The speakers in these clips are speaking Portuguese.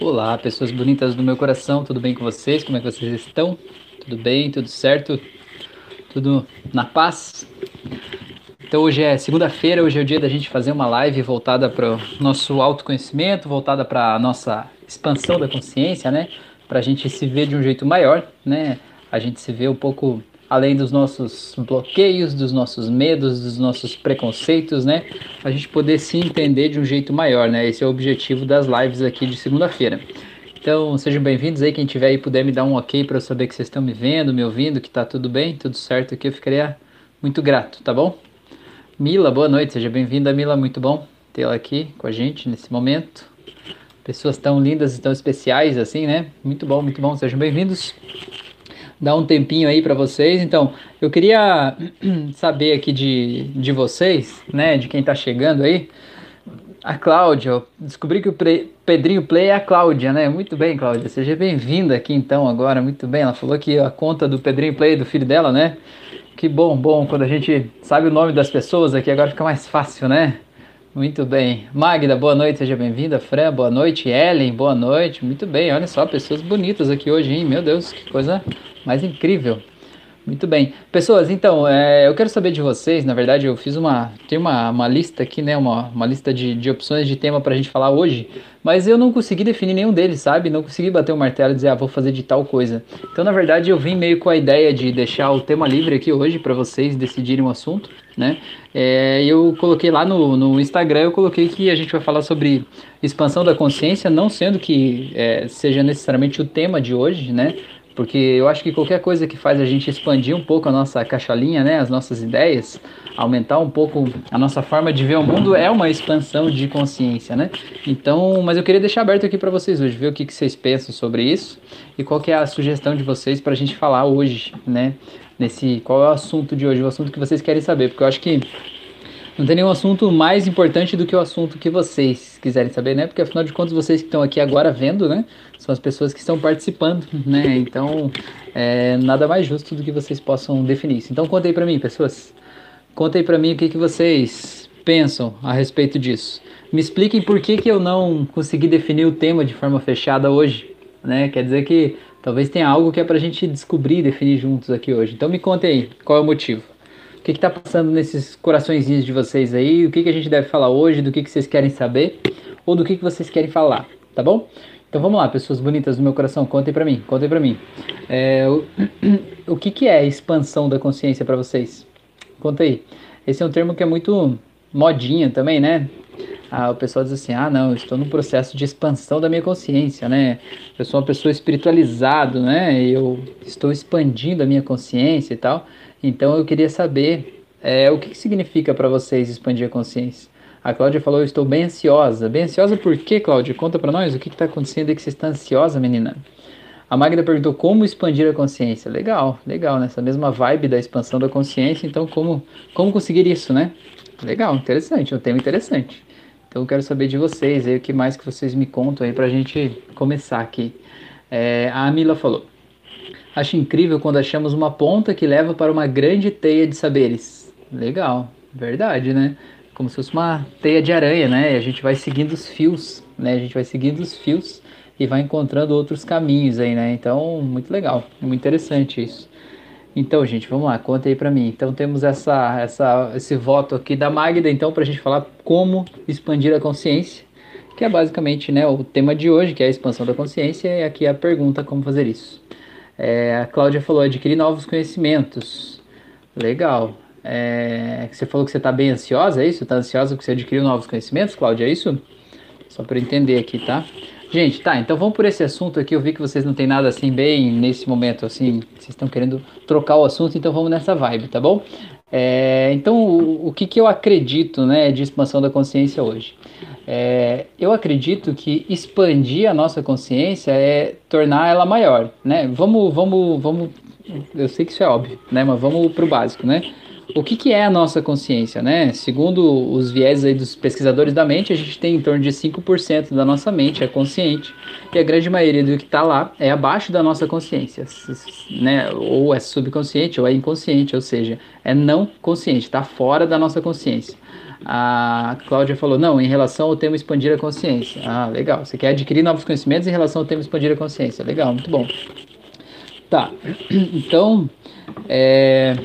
Olá, pessoas bonitas do meu coração, tudo bem com vocês? Como é que vocês estão? Tudo bem? Tudo certo? Tudo na paz? Então hoje é segunda-feira, hoje é o dia da gente fazer uma live voltada para o nosso autoconhecimento, voltada para a nossa expansão da consciência, né? Para a gente se ver de um jeito maior, né? A gente se vê um pouco além dos nossos bloqueios, dos nossos medos, dos nossos preconceitos, né? A gente poder se entender de um jeito maior, né? Esse é o objetivo das lives aqui de segunda-feira. Então, sejam bem-vindos aí, quem tiver aí puder me dar um ok para eu saber que vocês estão me vendo, me ouvindo, que tá tudo bem, tudo certo aqui, eu ficaria muito grato, tá bom? Mila, boa noite, seja bem-vinda, Mila, muito bom tê-la aqui com a gente nesse momento. Pessoas tão lindas e tão especiais assim, né? Muito bom, muito bom, sejam bem-vindos dar um tempinho aí para vocês. Então, eu queria saber aqui de, de vocês, né, de quem está chegando aí. A Cláudia, descobri que o Pedrinho Play é a Cláudia, né? Muito bem, Cláudia. Seja bem-vinda aqui então agora, muito bem. Ela falou que a conta do Pedrinho Play do filho dela, né? Que bom, bom, quando a gente sabe o nome das pessoas aqui agora fica mais fácil, né? Muito bem. Magda, boa noite, seja bem-vinda. Fran, boa noite. Ellen, boa noite. Muito bem, olha só, pessoas bonitas aqui hoje, hein? Meu Deus, que coisa mais incrível. Muito bem. Pessoas, então, é, eu quero saber de vocês, na verdade eu fiz uma, tem uma, uma lista aqui, né, uma, uma lista de, de opções de tema pra gente falar hoje, mas eu não consegui definir nenhum deles, sabe? Não consegui bater o martelo e dizer, ah, vou fazer de tal coisa. Então, na verdade, eu vim meio com a ideia de deixar o tema livre aqui hoje para vocês decidirem o assunto, né? É, eu coloquei lá no, no Instagram, eu coloquei que a gente vai falar sobre expansão da consciência, não sendo que é, seja necessariamente o tema de hoje, né? Porque eu acho que qualquer coisa que faz a gente expandir um pouco a nossa caixolinha, né, as nossas ideias, aumentar um pouco a nossa forma de ver o mundo é uma expansão de consciência, né? Então, mas eu queria deixar aberto aqui para vocês hoje, ver o que, que vocês pensam sobre isso e qual que é a sugestão de vocês para a gente falar hoje, né? Nesse, qual é o assunto de hoje, o assunto que vocês querem saber, porque eu acho que não tem nenhum assunto mais importante do que o assunto que vocês quiserem saber, né? Porque afinal de contas, vocês que estão aqui agora vendo, né? São as pessoas que estão participando, né? Então, é nada mais justo do que vocês possam definir isso. Então, contem para mim, pessoas. Contem para mim o que, que vocês pensam a respeito disso. Me expliquem por que, que eu não consegui definir o tema de forma fechada hoje, né? Quer dizer que talvez tenha algo que é pra gente descobrir e definir juntos aqui hoje. Então, me contem aí, qual é o motivo? O que está passando nesses coraçõezinhos de vocês aí? O que, que a gente deve falar hoje? Do que, que vocês querem saber? Ou do que, que vocês querem falar? Tá bom? Então vamos lá, pessoas bonitas do meu coração, contem para mim, contem para mim. É, o, o que, que é expansão da consciência para vocês? Conta aí. Esse é um termo que é muito modinha também, né? Ah, o pessoal diz assim: ah, não, estou no processo de expansão da minha consciência, né? Eu sou uma pessoa espiritualizada, né? Eu estou expandindo a minha consciência e tal. Então eu queria saber é, o que, que significa para vocês expandir a consciência. A Cláudia falou, eu estou bem ansiosa. Bem ansiosa por quê, Cláudia? Conta para nós o que está acontecendo aí que você está ansiosa, menina. A Magda perguntou como expandir a consciência. Legal, legal, nessa mesma vibe da expansão da consciência. Então, como, como conseguir isso, né? Legal, interessante, é um tema interessante. Então, eu quero saber de vocês aí, o que mais que vocês me contam aí para a gente começar aqui. É, a Mila falou, Acho incrível quando achamos uma ponta que leva para uma grande teia de saberes. Legal, verdade, né? Como se fosse uma teia de aranha, né? E a gente vai seguindo os fios, né? A gente vai seguindo os fios e vai encontrando outros caminhos aí, né? Então, muito legal, muito interessante isso. Então, gente, vamos lá, conta aí para mim. Então, temos essa, essa, esse voto aqui da Magda, então, para a gente falar como expandir a consciência, que é basicamente né, o tema de hoje, que é a expansão da consciência, e aqui a pergunta como fazer isso. É, a Cláudia falou adquirir novos conhecimentos. Legal. É, você falou que você está bem ansiosa, é isso? Está ansiosa porque você adquiriu novos conhecimentos, Cláudia? É isso? Só para entender aqui, tá? Gente, tá, então vamos por esse assunto aqui. Eu vi que vocês não tem nada assim bem nesse momento, assim, vocês estão querendo trocar o assunto, então vamos nessa vibe, tá bom? É, então, o, o que, que eu acredito né, de expansão da consciência hoje? É, eu acredito que expandir a nossa consciência é tornar ela maior, né? Vamos, vamos, vamos. Eu sei que isso é óbvio, né? Mas vamos para o básico, né? O que, que é a nossa consciência, né? Segundo os viés aí dos pesquisadores da mente, a gente tem em torno de 5% da nossa mente é consciente e a grande maioria do que está lá é abaixo da nossa consciência, né? Ou é subconsciente ou é inconsciente, ou seja, é não consciente, está fora da nossa consciência. A Cláudia falou, não, em relação ao tema expandir a consciência. Ah, legal. Você quer adquirir novos conhecimentos em relação ao tema expandir a consciência. Legal, muito bom. Tá, então, é...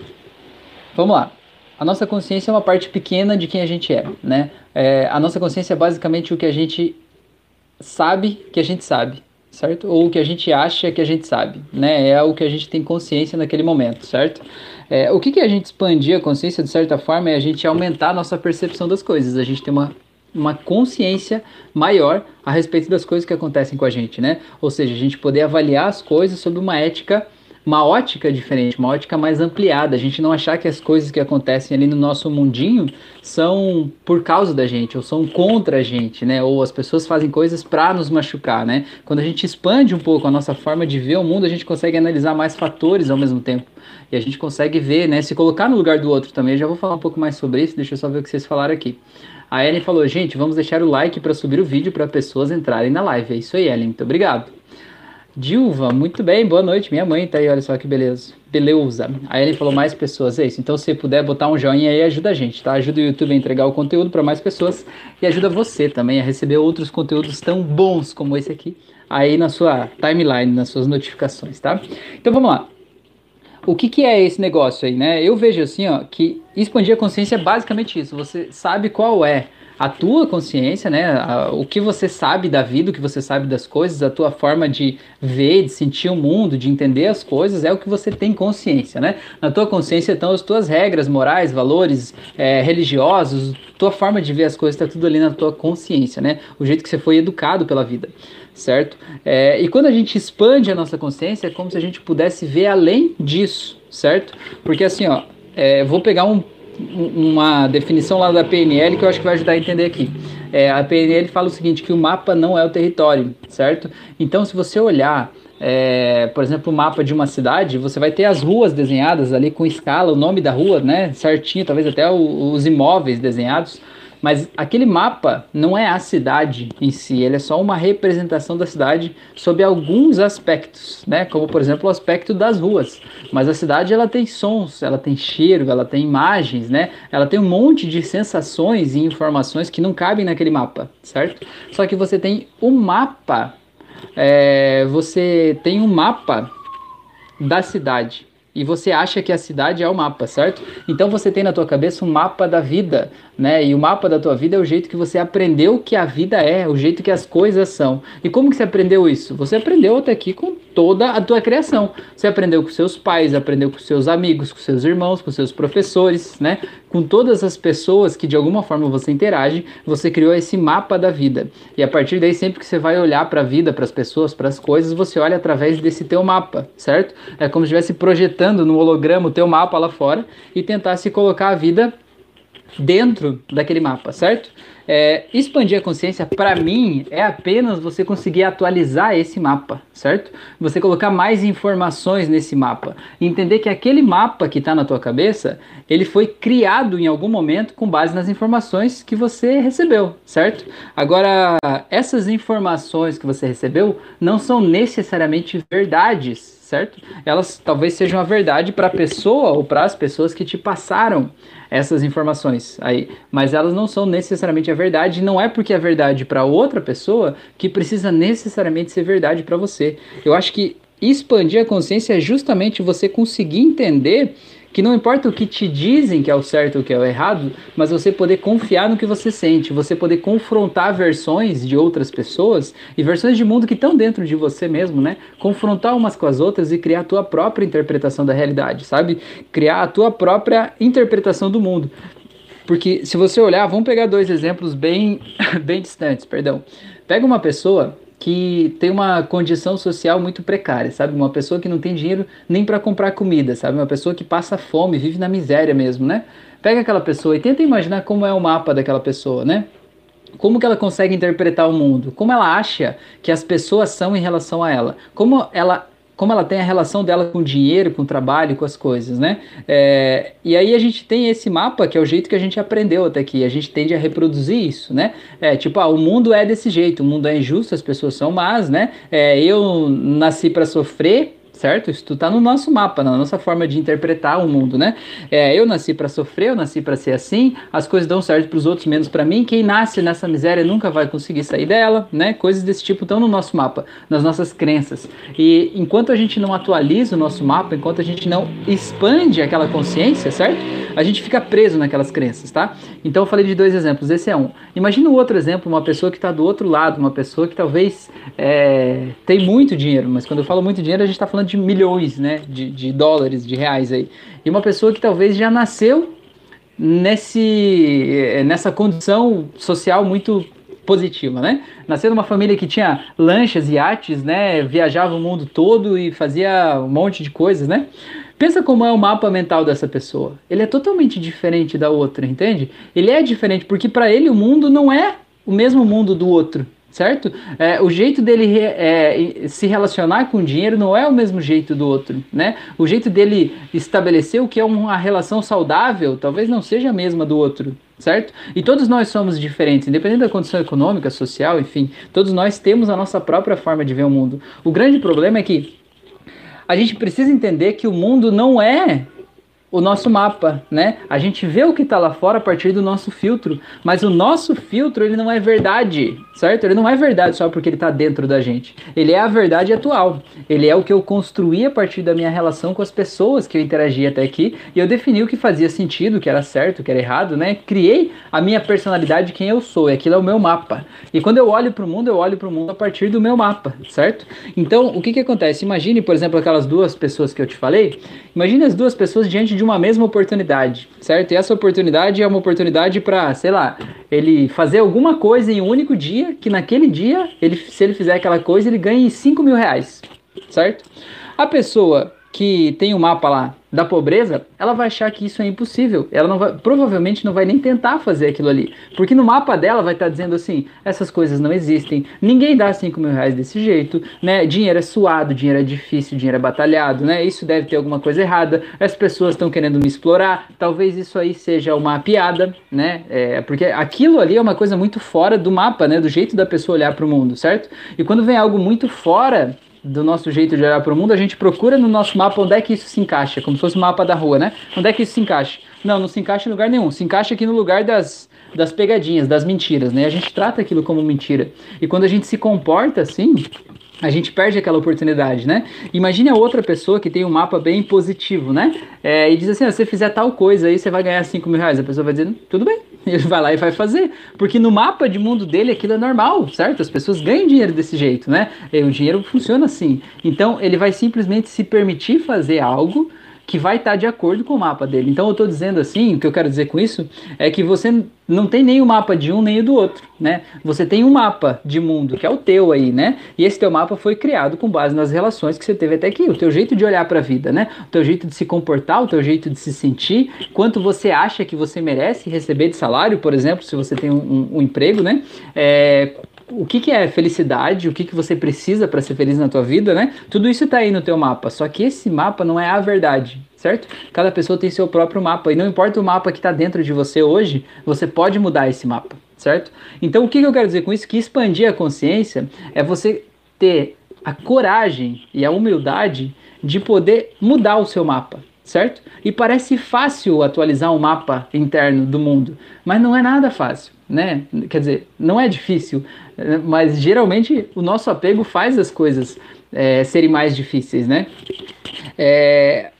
vamos lá. A nossa consciência é uma parte pequena de quem a gente é, né? É, a nossa consciência é basicamente o que a gente sabe que a gente sabe, certo? Ou o que a gente acha que a gente sabe, né? É o que a gente tem consciência naquele momento, certo? É, o que, que a gente expandir a consciência, de certa forma, é a gente aumentar a nossa percepção das coisas, a gente tem uma, uma consciência maior a respeito das coisas que acontecem com a gente, né? Ou seja, a gente poder avaliar as coisas sob uma ética uma ótica diferente, uma ótica mais ampliada. A gente não achar que as coisas que acontecem ali no nosso mundinho são por causa da gente, ou são contra a gente, né? Ou as pessoas fazem coisas para nos machucar, né? Quando a gente expande um pouco a nossa forma de ver o mundo, a gente consegue analisar mais fatores ao mesmo tempo. E a gente consegue ver, né? Se colocar no lugar do outro também. Eu já vou falar um pouco mais sobre isso, deixa eu só ver o que vocês falaram aqui. A Ellen falou, gente, vamos deixar o like para subir o vídeo para pessoas entrarem na live. É isso aí, Ellen. Muito obrigado. Dilva, muito bem, boa noite. Minha mãe tá aí, olha só que beleza. Beleza. Aí ele falou mais pessoas, é isso. Então, se puder botar um joinha aí, ajuda a gente, tá? Ajuda o YouTube a entregar o conteúdo para mais pessoas e ajuda você também a receber outros conteúdos tão bons como esse aqui aí na sua timeline, nas suas notificações, tá? Então, vamos lá. O que, que é esse negócio aí, né? Eu vejo assim, ó, que expandir a consciência é basicamente isso. Você sabe qual é a tua consciência, né? A, o que você sabe da vida, o que você sabe das coisas, a tua forma de ver, de sentir o mundo, de entender as coisas, é o que você tem consciência, né? Na tua consciência estão as tuas regras morais, valores é, religiosos, tua forma de ver as coisas, está tudo ali na tua consciência, né? O jeito que você foi educado pela vida, certo? É, e quando a gente expande a nossa consciência, é como se a gente pudesse ver além disso, certo? Porque assim, ó, é, vou pegar um uma definição lá da PNL que eu acho que vai ajudar a entender aqui. É, a PNL fala o seguinte, que o mapa não é o território, certo? Então, se você olhar, é, por exemplo, o mapa de uma cidade, você vai ter as ruas desenhadas ali com escala, o nome da rua, né, certinho, talvez até o, os imóveis desenhados, mas aquele mapa não é a cidade em si, ele é só uma representação da cidade sob alguns aspectos, né? Como por exemplo o aspecto das ruas. Mas a cidade ela tem sons, ela tem cheiro, ela tem imagens, né? Ela tem um monte de sensações e informações que não cabem naquele mapa, certo? Só que você tem um mapa, é, você tem um mapa da cidade e você acha que a cidade é o mapa, certo? Então você tem na tua cabeça um mapa da vida, né? E o mapa da tua vida é o jeito que você aprendeu que a vida é, o jeito que as coisas são. E como que você aprendeu isso? Você aprendeu até aqui com toda a tua criação. Você aprendeu com seus pais, aprendeu com seus amigos, com seus irmãos, com seus professores, né? Com todas as pessoas que de alguma forma você interage, você criou esse mapa da vida. E a partir daí, sempre que você vai olhar para a vida, para as pessoas, para as coisas, você olha através desse teu mapa, certo? É como se estivesse projetando no holograma o teu mapa lá fora e tentar se colocar a vida dentro daquele mapa, certo? É, expandir a consciência, para mim, é apenas você conseguir atualizar esse mapa, certo? Você colocar mais informações nesse mapa. Entender que aquele mapa que está na tua cabeça, ele foi criado em algum momento com base nas informações que você recebeu, certo? Agora, essas informações que você recebeu não são necessariamente verdades, certo? Elas talvez sejam a verdade para a pessoa ou para as pessoas que te passaram essas informações aí, mas elas não são necessariamente a verdade, não é porque é verdade para outra pessoa que precisa necessariamente ser verdade para você. Eu acho que expandir a consciência é justamente você conseguir entender que não importa o que te dizem que é o certo ou que é o errado, mas você poder confiar no que você sente, você poder confrontar versões de outras pessoas e versões de mundo que estão dentro de você mesmo, né? Confrontar umas com as outras e criar a tua própria interpretação da realidade, sabe? Criar a tua própria interpretação do mundo. Porque se você olhar, vamos pegar dois exemplos bem, bem distantes, perdão. Pega uma pessoa que tem uma condição social muito precária, sabe? Uma pessoa que não tem dinheiro nem para comprar comida, sabe? Uma pessoa que passa fome, vive na miséria mesmo, né? Pega aquela pessoa e tenta imaginar como é o mapa daquela pessoa, né? Como que ela consegue interpretar o mundo? Como ela acha que as pessoas são em relação a ela? Como ela como ela tem a relação dela com o dinheiro, com o trabalho, com as coisas, né? É, e aí a gente tem esse mapa que é o jeito que a gente aprendeu até aqui. A gente tende a reproduzir isso, né? É tipo, ah, o mundo é desse jeito, o mundo é injusto, as pessoas são más, né? É, eu nasci para sofrer, certo? Isso está no nosso mapa, na nossa forma de interpretar o mundo, né? É, eu nasci para sofrer, eu nasci para ser assim, as coisas dão certo para os outros, menos para mim. Quem nasce nessa miséria nunca vai conseguir sair dela, né? Coisas desse tipo estão no nosso mapa, nas nossas crenças. E enquanto a gente não atualiza o nosso mapa, enquanto a gente não expande aquela consciência, certo? A gente fica preso naquelas crenças, tá? Então eu falei de dois exemplos, esse é um. Imagina o outro exemplo, uma pessoa que está do outro lado, uma pessoa que talvez é, tem muito dinheiro, mas quando eu falo muito dinheiro, a gente está falando de milhões né, de, de dólares, de reais aí. E uma pessoa que talvez já nasceu nesse, eh, nessa condição social muito positiva, né? Nasceu numa família que tinha lanchas, iates, né? Viajava o mundo todo e fazia um monte de coisas, né? Pensa como é o mapa mental dessa pessoa. Ele é totalmente diferente da outra, entende? Ele é diferente porque para ele o mundo não é o mesmo mundo do outro certo? É, o jeito dele é, se relacionar com o dinheiro não é o mesmo jeito do outro, né? O jeito dele estabelecer o que é uma relação saudável talvez não seja a mesma do outro, certo? E todos nós somos diferentes, independente da condição econômica, social, enfim, todos nós temos a nossa própria forma de ver o mundo. O grande problema é que a gente precisa entender que o mundo não é o nosso mapa, né? A gente vê o que está lá fora a partir do nosso filtro, mas o nosso filtro ele não é verdade, certo? Ele não é verdade só porque ele está dentro da gente. Ele é a verdade atual. Ele é o que eu construí a partir da minha relação com as pessoas que eu interagi até aqui e eu defini o que fazia sentido, o que era certo, o que era errado, né? Criei a minha personalidade, quem eu sou. E aquilo é o meu mapa. E quando eu olho para o mundo, eu olho para o mundo a partir do meu mapa, certo? Então, o que que acontece? Imagine, por exemplo, aquelas duas pessoas que eu te falei. Imagine as duas pessoas diante de uma mesma oportunidade, certo? E essa oportunidade é uma oportunidade para, sei lá, ele fazer alguma coisa em um único dia, que naquele dia, ele, se ele fizer aquela coisa, ele ganhe 5 mil reais, certo? A pessoa que tem o um mapa lá da pobreza, ela vai achar que isso é impossível. Ela não vai, provavelmente não vai nem tentar fazer aquilo ali. Porque no mapa dela vai estar tá dizendo assim: essas coisas não existem, ninguém dá 5 mil reais desse jeito, né? Dinheiro é suado, dinheiro é difícil, dinheiro é batalhado, né? Isso deve ter alguma coisa errada, as pessoas estão querendo me explorar, talvez isso aí seja uma piada, né? É, porque aquilo ali é uma coisa muito fora do mapa, né? Do jeito da pessoa olhar para o mundo, certo? E quando vem algo muito fora do nosso jeito de olhar para o mundo, a gente procura no nosso mapa onde é que isso se encaixa, como se fosse o mapa da rua, né? Onde é que isso se encaixa? Não, não se encaixa em lugar nenhum. Se encaixa aqui no lugar das, das pegadinhas, das mentiras, né? A gente trata aquilo como mentira. E quando a gente se comporta assim, a gente perde aquela oportunidade, né? Imagine a outra pessoa que tem um mapa bem positivo, né? É, e diz assim: se você fizer tal coisa aí, você vai ganhar 5 mil reais. A pessoa vai dizer: tudo bem, ele vai lá e vai fazer. Porque no mapa de mundo dele aquilo é normal, certo? As pessoas ganham dinheiro desse jeito, né? E o dinheiro funciona assim. Então ele vai simplesmente se permitir fazer algo que vai estar de acordo com o mapa dele. Então eu estou dizendo assim, o que eu quero dizer com isso é que você não tem nem o mapa de um nem o do outro, né? Você tem um mapa de mundo que é o teu aí, né? E esse teu mapa foi criado com base nas relações que você teve até aqui, o teu jeito de olhar para a vida, né? O teu jeito de se comportar, o teu jeito de se sentir, quanto você acha que você merece receber de salário, por exemplo, se você tem um, um, um emprego, né? É, o que, que é felicidade, o que, que você precisa para ser feliz na tua vida, né? Tudo isso está aí no teu mapa. Só que esse mapa não é a verdade, certo? Cada pessoa tem seu próprio mapa e não importa o mapa que está dentro de você hoje, você pode mudar esse mapa, certo? Então o que, que eu quero dizer com isso? Que expandir a consciência é você ter a coragem e a humildade de poder mudar o seu mapa certo? E parece fácil atualizar um mapa interno do mundo, mas não é nada fácil, né? Quer dizer, não é difícil, mas geralmente o nosso apego faz as coisas é, serem mais difíceis, né? É,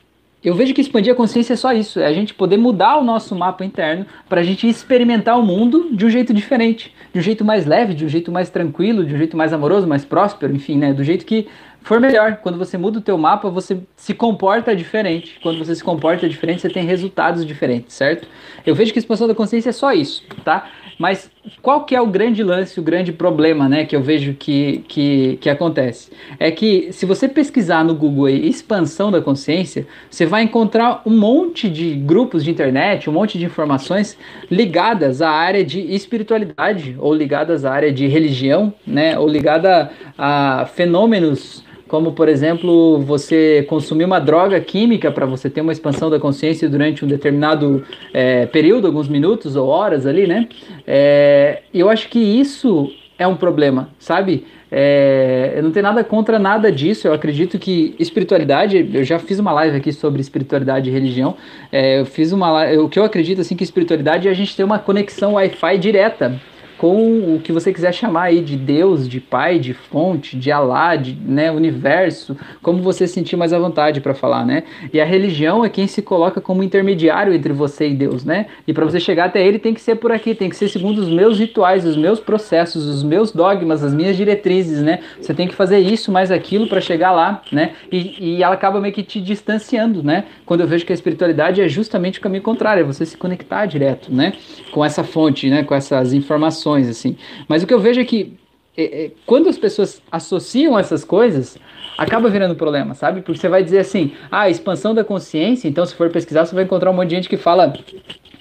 eu vejo que expandir a consciência é só isso, é a gente poder mudar o nosso mapa interno para a gente experimentar o mundo de um jeito diferente, de um jeito mais leve, de um jeito mais tranquilo, de um jeito mais amoroso, mais próspero, enfim, né? Do jeito que for melhor. Quando você muda o teu mapa, você se comporta diferente. Quando você se comporta diferente, você tem resultados diferentes, certo? Eu vejo que a expansão da consciência é só isso, tá? Mas qual que é o grande lance, o grande problema, né, que eu vejo que, que, que acontece? É que se você pesquisar no Google aí, expansão da consciência, você vai encontrar um monte de grupos de internet, um monte de informações ligadas à área de espiritualidade, ou ligadas à área de religião, né, ou ligada a fenômenos como por exemplo você consumir uma droga química para você ter uma expansão da consciência durante um determinado é, período, alguns minutos ou horas ali, né? É, eu acho que isso é um problema, sabe? É, eu não tenho nada contra nada disso. Eu acredito que espiritualidade. Eu já fiz uma live aqui sobre espiritualidade e religião. É, eu fiz uma o que eu acredito assim que espiritualidade é a gente ter uma conexão Wi-Fi direta com o que você quiser chamar aí de Deus, de Pai, de fonte, de Alá, de né, universo, como você sentir mais à vontade para falar, né? E a religião é quem se coloca como intermediário entre você e Deus, né? E para você chegar até ele tem que ser por aqui, tem que ser segundo os meus rituais, os meus processos, os meus dogmas, as minhas diretrizes, né? Você tem que fazer isso mais aquilo para chegar lá, né? E, e ela acaba meio que te distanciando, né? Quando eu vejo que a espiritualidade é justamente o caminho contrário, é você se conectar direto, né? Com essa fonte, né? Com essas informações assim. Mas o que eu vejo é que é, é, quando as pessoas associam essas coisas, acaba virando problema, sabe? Porque você vai dizer assim, ah, expansão da consciência, então se for pesquisar, você vai encontrar um monte de gente que fala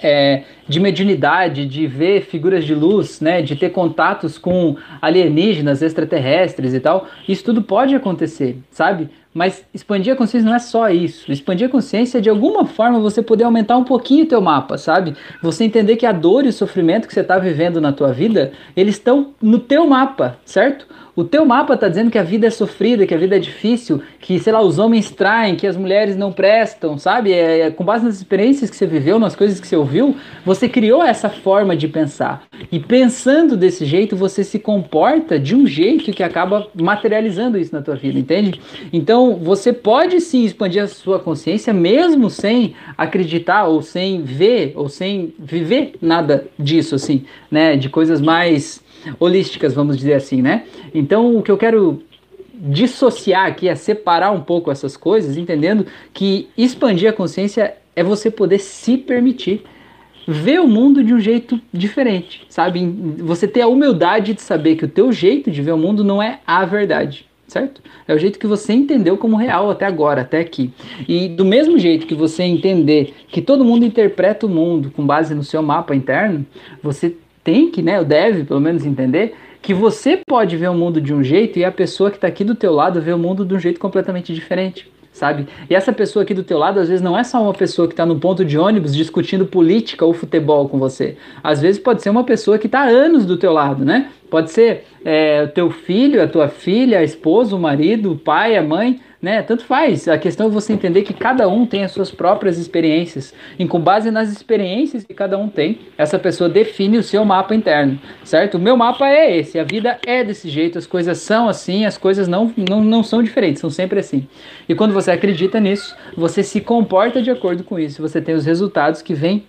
é, de mediunidade, de ver figuras de luz, né, de ter contatos com alienígenas, extraterrestres e tal. Isso tudo pode acontecer, sabe? Mas expandir a consciência não é só isso. Expandir a consciência é de alguma forma você poder aumentar um pouquinho o teu mapa, sabe? Você entender que a dor e o sofrimento que você está vivendo na tua vida, eles estão no teu mapa, certo? O teu mapa está dizendo que a vida é sofrida, que a vida é difícil, que, sei lá, os homens traem, que as mulheres não prestam, sabe? É, é, com base nas experiências que você viveu, nas coisas que você ouviu, você criou essa forma de pensar. E pensando desse jeito, você se comporta de um jeito que acaba materializando isso na tua vida, entende? Então, você pode sim expandir a sua consciência mesmo sem acreditar ou sem ver ou sem viver nada disso, assim, né? De coisas mais holísticas, vamos dizer assim, né? Então, o que eu quero dissociar aqui é separar um pouco essas coisas, entendendo que expandir a consciência é você poder se permitir ver o mundo de um jeito diferente, sabe? Você ter a humildade de saber que o teu jeito de ver o mundo não é a verdade, certo? É o jeito que você entendeu como real até agora, até aqui. E do mesmo jeito que você entender que todo mundo interpreta o mundo com base no seu mapa interno, você tem que, né, ou deve pelo menos entender que você pode ver o mundo de um jeito e a pessoa que está aqui do teu lado vê o mundo de um jeito completamente diferente sabe? E essa pessoa aqui do teu lado, às vezes, não é só uma pessoa que está no ponto de ônibus discutindo política ou futebol com você. Às vezes pode ser uma pessoa que está anos do teu lado, né? Pode ser é, o teu filho, a tua filha, a esposa, o marido, o pai, a mãe, né? Tanto faz. A questão é você entender que cada um tem as suas próprias experiências. E com base nas experiências que cada um tem, essa pessoa define o seu mapa interno, certo? O meu mapa é esse, a vida é desse jeito, as coisas são assim, as coisas não, não, não são diferentes, são sempre assim. E quando você acredita nisso, você se comporta de acordo com isso, você tem os resultados que vêm.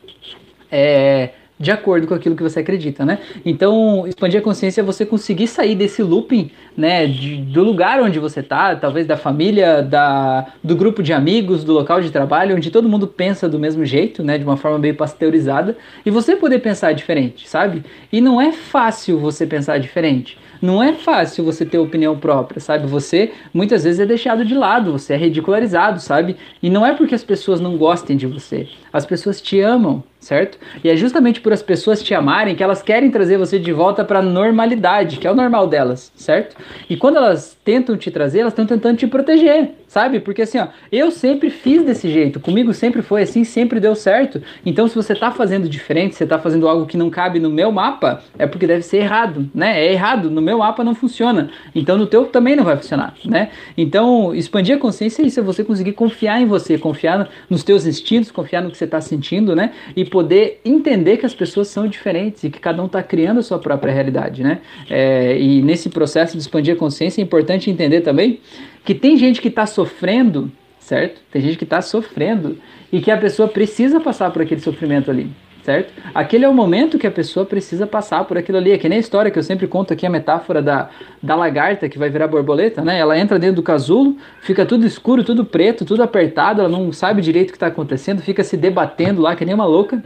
É, de acordo com aquilo que você acredita, né? Então, expandir a consciência é você conseguir sair desse looping, né, de, do lugar onde você tá, talvez da família, da, do grupo de amigos, do local de trabalho, onde todo mundo pensa do mesmo jeito, né, de uma forma meio pasteurizada, e você poder pensar diferente, sabe? E não é fácil você pensar diferente. Não é fácil você ter opinião própria, sabe? Você muitas vezes é deixado de lado, você é ridicularizado, sabe? E não é porque as pessoas não gostem de você. As pessoas te amam, certo? E é justamente por as pessoas te amarem que elas querem trazer você de volta para a normalidade, que é o normal delas, certo? E quando elas tentam te trazer, elas estão tentando te proteger, sabe? Porque assim, ó, eu sempre fiz desse jeito, comigo sempre foi assim, sempre deu certo. Então, se você está fazendo diferente, você está fazendo algo que não cabe no meu mapa, é porque deve ser errado, né? É errado, no meu mapa não funciona. Então, no teu também não vai funcionar, né? Então, expandir a consciência é isso, é você conseguir confiar em você, confiar nos teus instintos, confiar no que você está sentindo, né? E poder entender que as pessoas são diferentes e que cada um está criando a sua própria realidade, né? É, e nesse processo de expandir a consciência é importante entender também que tem gente que está sofrendo, certo? Tem gente que está sofrendo e que a pessoa precisa passar por aquele sofrimento ali certo? Aquele é o momento que a pessoa precisa passar por aquilo ali. É que nem a história que eu sempre conto aqui, a metáfora da, da lagarta que vai virar borboleta, né? Ela entra dentro do casulo, fica tudo escuro, tudo preto, tudo apertado, ela não sabe direito o que está acontecendo, fica se debatendo lá que nem uma louca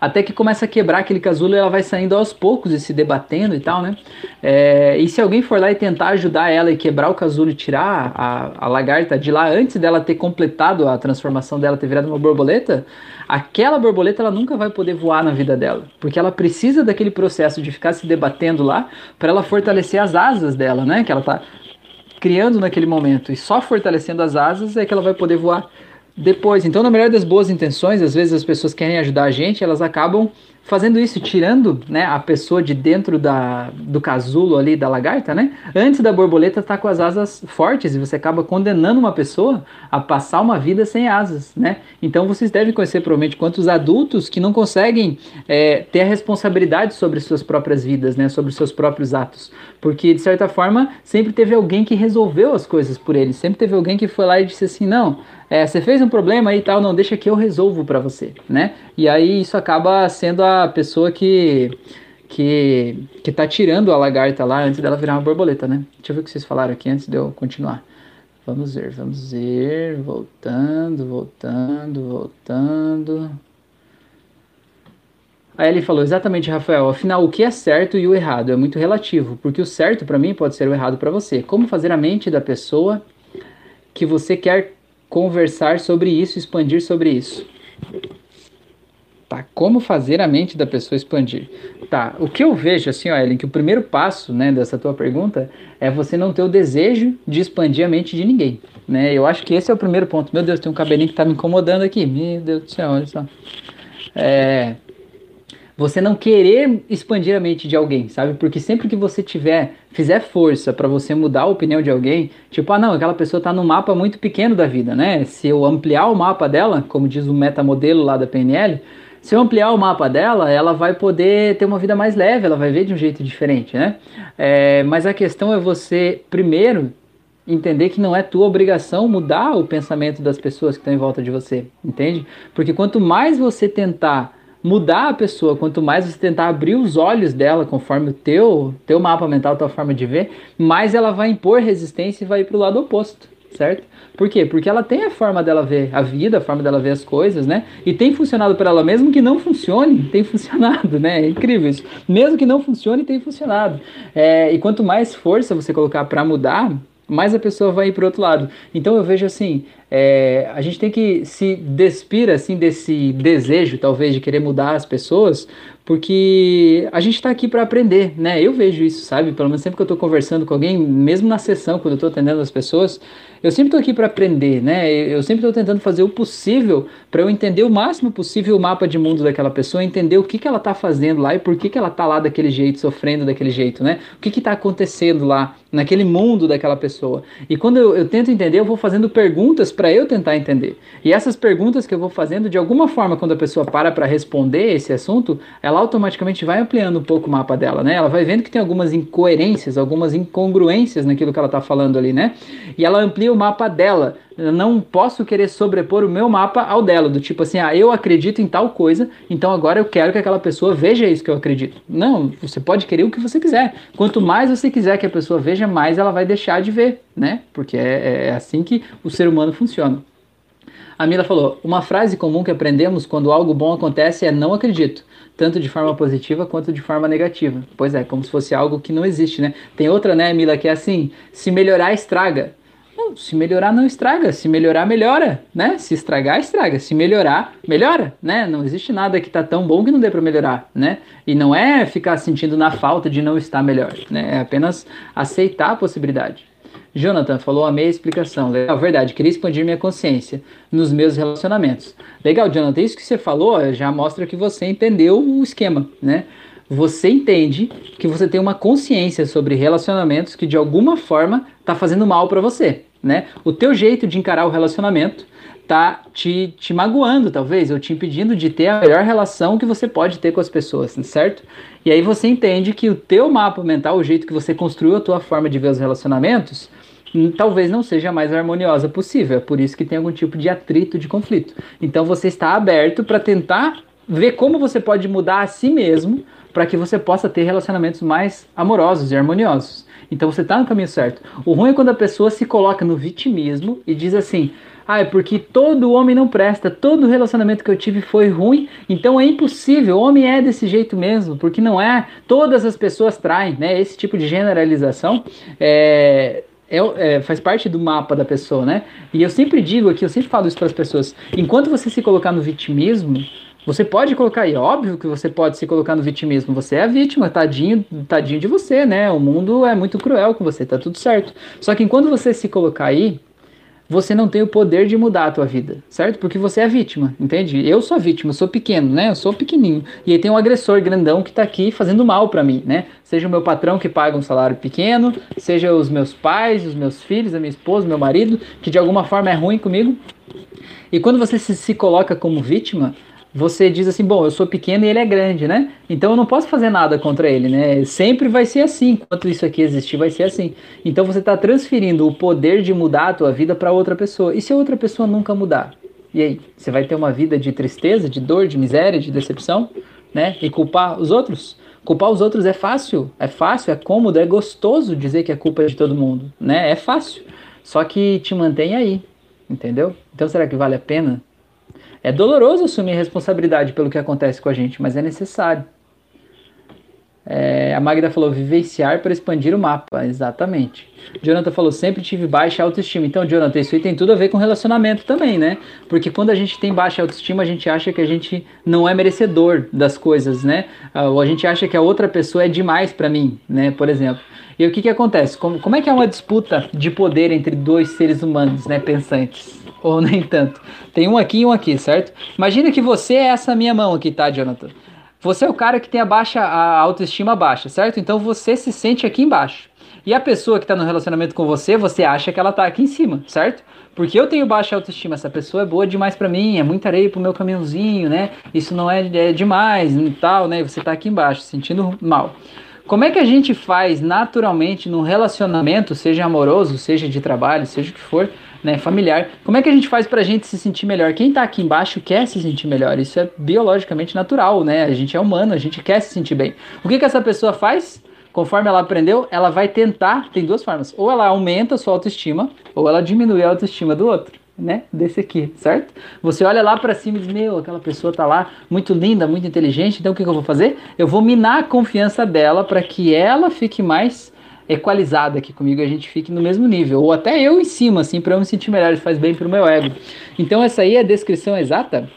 até que começa a quebrar aquele casulo e ela vai saindo aos poucos e se debatendo e tal, né? É, e se alguém for lá e tentar ajudar ela e quebrar o casulo e tirar a, a lagarta de lá antes dela ter completado a transformação dela, ter virado uma borboleta, aquela borboleta ela nunca vai poder voar na vida dela, porque ela precisa daquele processo de ficar se debatendo lá para ela fortalecer as asas dela, né? Que ela tá criando naquele momento e só fortalecendo as asas é que ela vai poder voar depois. Então, na melhor das boas intenções, às vezes as pessoas querem ajudar a gente, elas acabam fazendo isso, tirando né, a pessoa de dentro da, do casulo ali da lagarta, né? Antes da borboleta estar tá com as asas fortes e você acaba condenando uma pessoa a passar uma vida sem asas, né? Então vocês devem conhecer provavelmente quantos adultos que não conseguem é, ter a responsabilidade sobre suas próprias vidas, né? Sobre seus próprios atos. Porque, de certa forma, sempre teve alguém que resolveu as coisas por eles. Sempre teve alguém que foi lá e disse assim, não, é, você fez um problema e tal, não, deixa que eu resolvo para você, né? E aí isso acaba sendo a pessoa que que que tá tirando a lagarta lá antes dela virar uma borboleta, né? Deixa eu ver o que vocês falaram aqui antes de eu continuar. Vamos ver, vamos ver, voltando, voltando, voltando. Aí ele falou exatamente, Rafael. Afinal, o que é certo e o errado é muito relativo, porque o certo para mim pode ser o errado para você. Como fazer a mente da pessoa que você quer conversar sobre isso, expandir sobre isso. Tá, como fazer a mente da pessoa expandir? Tá, o que eu vejo assim, ó, Ellen, que o primeiro passo, né, dessa tua pergunta é você não ter o desejo de expandir a mente de ninguém, né? Eu acho que esse é o primeiro ponto. Meu Deus, tem um cabelinho que tá me incomodando aqui. Meu Deus do céu, olha só. É, você não querer expandir a mente de alguém, sabe? Porque sempre que você tiver, fizer força para você mudar a opinião de alguém, tipo, ah, não, aquela pessoa tá num mapa muito pequeno da vida, né? Se eu ampliar o mapa dela, como diz o metamodelo lá da PNL, se eu ampliar o mapa dela, ela vai poder ter uma vida mais leve, ela vai ver de um jeito diferente, né? É, mas a questão é você, primeiro, entender que não é tua obrigação mudar o pensamento das pessoas que estão em volta de você, entende? Porque quanto mais você tentar mudar a pessoa, quanto mais você tentar abrir os olhos dela conforme o teu, teu mapa mental, tua forma de ver, mais ela vai impor resistência e vai ir pro lado oposto, certo? Por quê? Porque ela tem a forma dela ver a vida, a forma dela ver as coisas, né? E tem funcionado para ela, mesmo que não funcione, tem funcionado, né? É incrível isso. Mesmo que não funcione, tem funcionado. É, e quanto mais força você colocar para mudar, mais a pessoa vai ir para outro lado. Então eu vejo assim, é, a gente tem que se despir assim desse desejo, talvez, de querer mudar as pessoas, porque a gente está aqui para aprender, né? Eu vejo isso, sabe? Pelo menos sempre que eu estou conversando com alguém, mesmo na sessão, quando eu estou atendendo as pessoas, eu sempre estou aqui para aprender, né? Eu sempre estou tentando fazer o possível para eu entender o máximo possível o mapa de mundo daquela pessoa, entender o que, que ela está fazendo lá e por que, que ela está lá daquele jeito, sofrendo daquele jeito, né? O que está acontecendo lá, naquele mundo daquela pessoa. E quando eu, eu tento entender, eu vou fazendo perguntas para eu tentar entender. E essas perguntas que eu vou fazendo, de alguma forma, quando a pessoa para para responder esse assunto, ela automaticamente vai ampliando um pouco o mapa dela, né? Ela vai vendo que tem algumas incoerências, algumas incongruências naquilo que ela está falando ali, né? E ela amplia o mapa dela. Eu não posso querer sobrepor o meu mapa ao dela, do tipo assim, ah, eu acredito em tal coisa, então agora eu quero que aquela pessoa veja isso que eu acredito. Não, você pode querer o que você quiser. Quanto mais você quiser que a pessoa veja, mais ela vai deixar de ver, né? Porque é, é assim que o ser humano funciona. A Mila falou: uma frase comum que aprendemos quando algo bom acontece é não acredito, tanto de forma positiva quanto de forma negativa. Pois é, como se fosse algo que não existe, né? Tem outra, né, Mila, que é assim: se melhorar, estraga. Se melhorar não estraga, se melhorar melhora, né? Se estragar estraga, se melhorar melhora, né? Não existe nada que tá tão bom que não dê para melhorar, né? E não é ficar sentindo na falta de não estar melhor, né? É apenas aceitar a possibilidade. Jonathan falou, a explicação. Legal, verdade, queria expandir minha consciência nos meus relacionamentos. Legal, Jonathan, isso que você falou já mostra que você entendeu o esquema, né? Você entende que você tem uma consciência sobre relacionamentos que de alguma forma está fazendo mal para você, né? O teu jeito de encarar o relacionamento tá te, te magoando, talvez, ou te impedindo de ter a melhor relação que você pode ter com as pessoas, certo? E aí você entende que o teu mapa mental, o jeito que você construiu a tua forma de ver os relacionamentos, talvez não seja a mais harmoniosa possível. É por isso que tem algum tipo de atrito, de conflito. Então você está aberto para tentar ver como você pode mudar a si mesmo para que você possa ter relacionamentos mais amorosos e harmoniosos. Então você está no caminho certo. O ruim é quando a pessoa se coloca no vitimismo e diz assim: ah, é porque todo homem não presta, todo relacionamento que eu tive foi ruim, então é impossível, o homem é desse jeito mesmo, porque não é, todas as pessoas traem, né? Esse tipo de generalização é, é, é, faz parte do mapa da pessoa, né? E eu sempre digo aqui, eu sempre falo isso para as pessoas: enquanto você se colocar no vitimismo, você pode colocar aí, óbvio que você pode se colocar no vitimismo. Você é a vítima, tadinho, tadinho de você, né? O mundo é muito cruel com você, tá tudo certo. Só que enquanto você se colocar aí, você não tem o poder de mudar a tua vida, certo? Porque você é vítima, entende? Eu sou vítima, eu sou pequeno, né? Eu sou pequenininho. E aí tem um agressor grandão que tá aqui fazendo mal para mim, né? Seja o meu patrão que paga um salário pequeno, seja os meus pais, os meus filhos, a minha esposa, meu marido, que de alguma forma é ruim comigo. E quando você se, se coloca como vítima, você diz assim, bom, eu sou pequeno e ele é grande, né? Então eu não posso fazer nada contra ele, né? Sempre vai ser assim, enquanto isso aqui existir, vai ser assim. Então você está transferindo o poder de mudar a tua vida para outra pessoa. E se a outra pessoa nunca mudar? E aí, você vai ter uma vida de tristeza, de dor, de miséria, de decepção, né? E culpar os outros? Culpar os outros é fácil, é fácil, é cômodo, é gostoso dizer que a culpa é de todo mundo, né? É fácil. Só que te mantém aí, entendeu? Então será que vale a pena é doloroso assumir responsabilidade pelo que acontece com a gente, mas é necessário. É, a Magda falou vivenciar para expandir o mapa, exatamente. Jonathan falou sempre tive baixa autoestima. Então, Jonathan, isso aí tem tudo a ver com relacionamento também, né? Porque quando a gente tem baixa autoestima, a gente acha que a gente não é merecedor das coisas, né? Ah, ou a gente acha que a outra pessoa é demais para mim, né? Por exemplo. E o que que acontece? Como, como é que é uma disputa de poder entre dois seres humanos, né? Pensantes ou nem tanto. Tem um aqui e um aqui, certo? Imagina que você é essa minha mão aqui, tá, Jonathan? Você é o cara que tem a baixa a autoestima baixa, certo? Então você se sente aqui embaixo. E a pessoa que está no relacionamento com você, você acha que ela está aqui em cima, certo? Porque eu tenho baixa autoestima, essa pessoa é boa demais para mim, é muita areia pro meu caminhãozinho, né? Isso não é, é demais e tal, né? Você está aqui embaixo, sentindo mal. Como é que a gente faz naturalmente num relacionamento, seja amoroso, seja de trabalho, seja o que for, né, familiar. Como é que a gente faz para a gente se sentir melhor? Quem está aqui embaixo quer se sentir melhor. Isso é biologicamente natural, né? A gente é humano, a gente quer se sentir bem. O que, que essa pessoa faz? Conforme ela aprendeu, ela vai tentar. Tem duas formas: ou ela aumenta a sua autoestima, ou ela diminui a autoestima do outro. Né, desse aqui, certo? Você olha lá para cima e diz: Meu, aquela pessoa tá lá muito linda, muito inteligente, então o que, que eu vou fazer? Eu vou minar a confiança dela para que ela fique mais equalizada aqui comigo, a gente fique no mesmo nível, ou até eu em cima, assim, para eu me sentir melhor, isso faz bem pro meu ego. Então essa aí é a descrição exata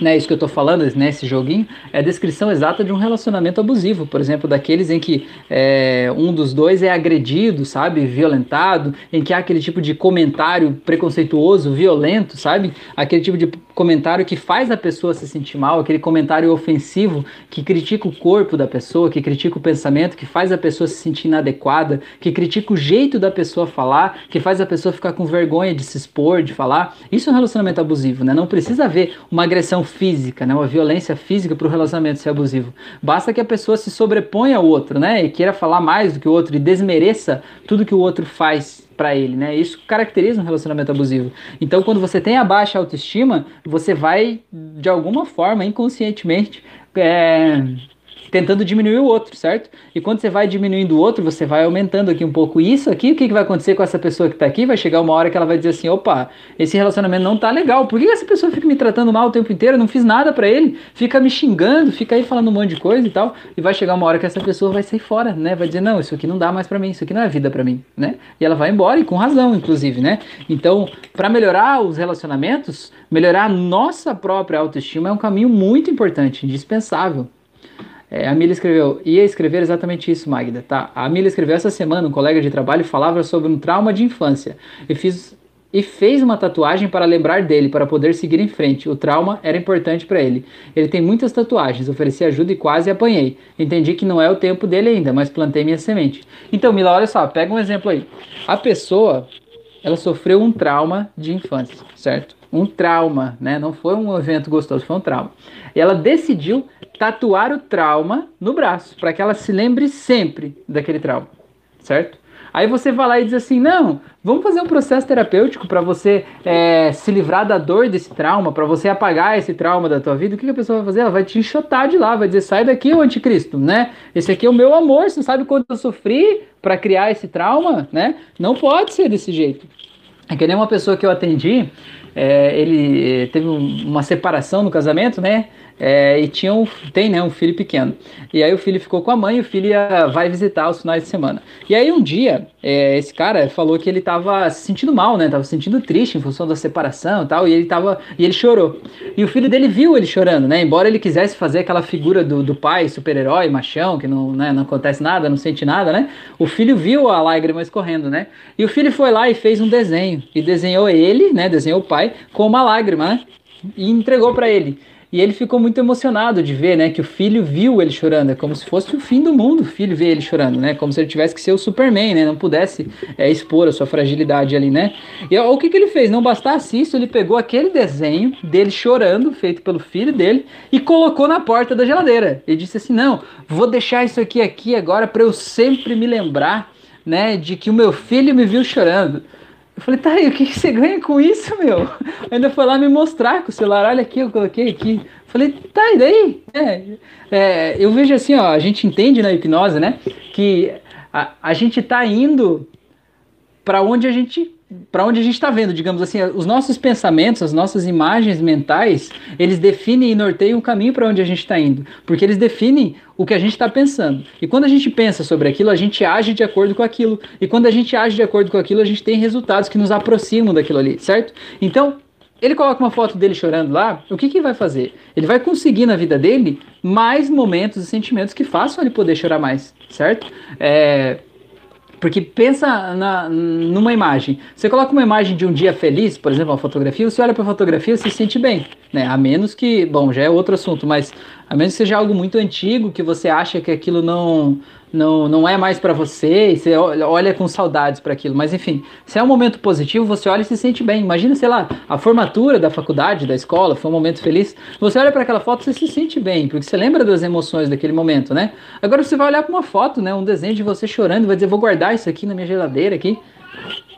né, isso que eu estou falando, né, joguinho, é a descrição exata de um relacionamento abusivo, por exemplo, daqueles em que é, um dos dois é agredido, sabe, violentado, em que há aquele tipo de comentário preconceituoso, violento, sabe, aquele tipo de comentário que faz a pessoa se sentir mal, aquele comentário ofensivo que critica o corpo da pessoa, que critica o pensamento, que faz a pessoa se sentir inadequada, que critica o jeito da pessoa falar, que faz a pessoa ficar com vergonha de se expor, de falar. Isso é um relacionamento abusivo, né? Não precisa haver uma agressão física, né, uma violência física para o relacionamento ser abusivo. Basta que a pessoa se sobreponha ao outro, né, e queira falar mais do que o outro e desmereça tudo que o outro faz para ele, né? Isso caracteriza um relacionamento abusivo. Então, quando você tem a baixa autoestima, você vai de alguma forma inconscientemente é, tentando diminuir o outro, certo? E quando você vai diminuindo o outro, você vai aumentando aqui um pouco isso aqui, o que, que vai acontecer com essa pessoa que está aqui? Vai chegar uma hora que ela vai dizer assim, opa, esse relacionamento não tá legal, por que essa pessoa fica me tratando mal o tempo inteiro? Eu não fiz nada para ele, fica me xingando, fica aí falando um monte de coisa e tal, e vai chegar uma hora que essa pessoa vai sair fora, né? Vai dizer, não, isso aqui não dá mais para mim, isso aqui não é vida para mim, né? E ela vai embora, e com razão, inclusive, né? Então, para melhorar os relacionamentos, melhorar a nossa própria autoestima é um caminho muito importante, indispensável. É, a Mila escreveu, ia escrever exatamente isso, Magda, tá? A Mila escreveu essa semana, um colega de trabalho falava sobre um trauma de infância e, fiz, e fez uma tatuagem para lembrar dele, para poder seguir em frente. O trauma era importante para ele. Ele tem muitas tatuagens, ofereci ajuda e quase apanhei. Entendi que não é o tempo dele ainda, mas plantei minha semente. Então, Mila, olha só, pega um exemplo aí. A pessoa, ela sofreu um trauma de infância, certo? Um trauma, né? Não foi um evento gostoso, foi um trauma. E ela decidiu tatuar o trauma no braço, para que ela se lembre sempre daquele trauma, certo? Aí você vai lá e diz assim: não, vamos fazer um processo terapêutico para você é, se livrar da dor desse trauma, para você apagar esse trauma da tua vida. O que, que a pessoa vai fazer? Ela vai te enxotar de lá, vai dizer: sai daqui, o anticristo, né? Esse aqui é o meu amor, você sabe quanto eu sofri para criar esse trauma, né? Não pode ser desse jeito. É que nem uma pessoa que eu atendi é, ele teve uma separação no casamento, né? É, e tinha um, tem né, um filho pequeno. E aí o filho ficou com a mãe e o filho ia, vai visitar os finais de semana. E aí um dia, é, esse cara falou que ele estava se sentindo mal, né? Tava se sentindo triste em função da separação e tal, e ele tava, e ele chorou. E o filho dele viu ele chorando, né? Embora ele quisesse fazer aquela figura do, do pai, super-herói, machão, que não, né, não acontece nada, não sente nada, né? O filho viu a lágrima escorrendo, né? E o filho foi lá e fez um desenho. E desenhou ele, né? Desenhou o pai com uma lágrima, né? E entregou para ele. E ele ficou muito emocionado de ver, né, que o filho viu ele chorando, é como se fosse o fim do mundo, o filho ver ele chorando, né, como se ele tivesse que ser o Superman, né, não pudesse é, expor a sua fragilidade ali, né. E ó, o que, que ele fez? Não bastasse isso, ele pegou aquele desenho dele chorando, feito pelo filho dele, e colocou na porta da geladeira. Ele disse assim, não, vou deixar isso aqui aqui agora para eu sempre me lembrar, né, de que o meu filho me viu chorando. Eu falei, tá, e o que, que você ganha com isso, meu? Ainda foi lá me mostrar com o celular, olha aqui, eu coloquei aqui. Eu falei, tá, e daí? É, é, eu vejo assim, ó, a gente entende na hipnose, né, que a, a gente tá indo para onde a gente para onde a gente está vendo, digamos assim, os nossos pensamentos, as nossas imagens mentais, eles definem e norteiam o caminho para onde a gente está indo, porque eles definem o que a gente está pensando. E quando a gente pensa sobre aquilo, a gente age de acordo com aquilo. E quando a gente age de acordo com aquilo, a gente tem resultados que nos aproximam daquilo ali, certo? Então, ele coloca uma foto dele chorando lá, o que, que vai fazer? Ele vai conseguir na vida dele mais momentos e sentimentos que façam ele poder chorar mais, certo? É, porque pensa na, numa imagem. Você coloca uma imagem de um dia feliz, por exemplo, uma fotografia, você olha para a fotografia você se sente bem. Né? A menos que, bom, já é outro assunto, mas a menos que seja algo muito antigo, que você acha que aquilo não, não, não é mais para você, e você olha com saudades para aquilo. Mas enfim, se é um momento positivo, você olha e se sente bem. Imagina, sei lá, a formatura da faculdade, da escola, foi um momento feliz. Você olha para aquela foto, você se sente bem, porque você lembra das emoções daquele momento, né? Agora você vai olhar para uma foto, né, um desenho de você chorando, vai dizer, vou guardar isso aqui na minha geladeira aqui.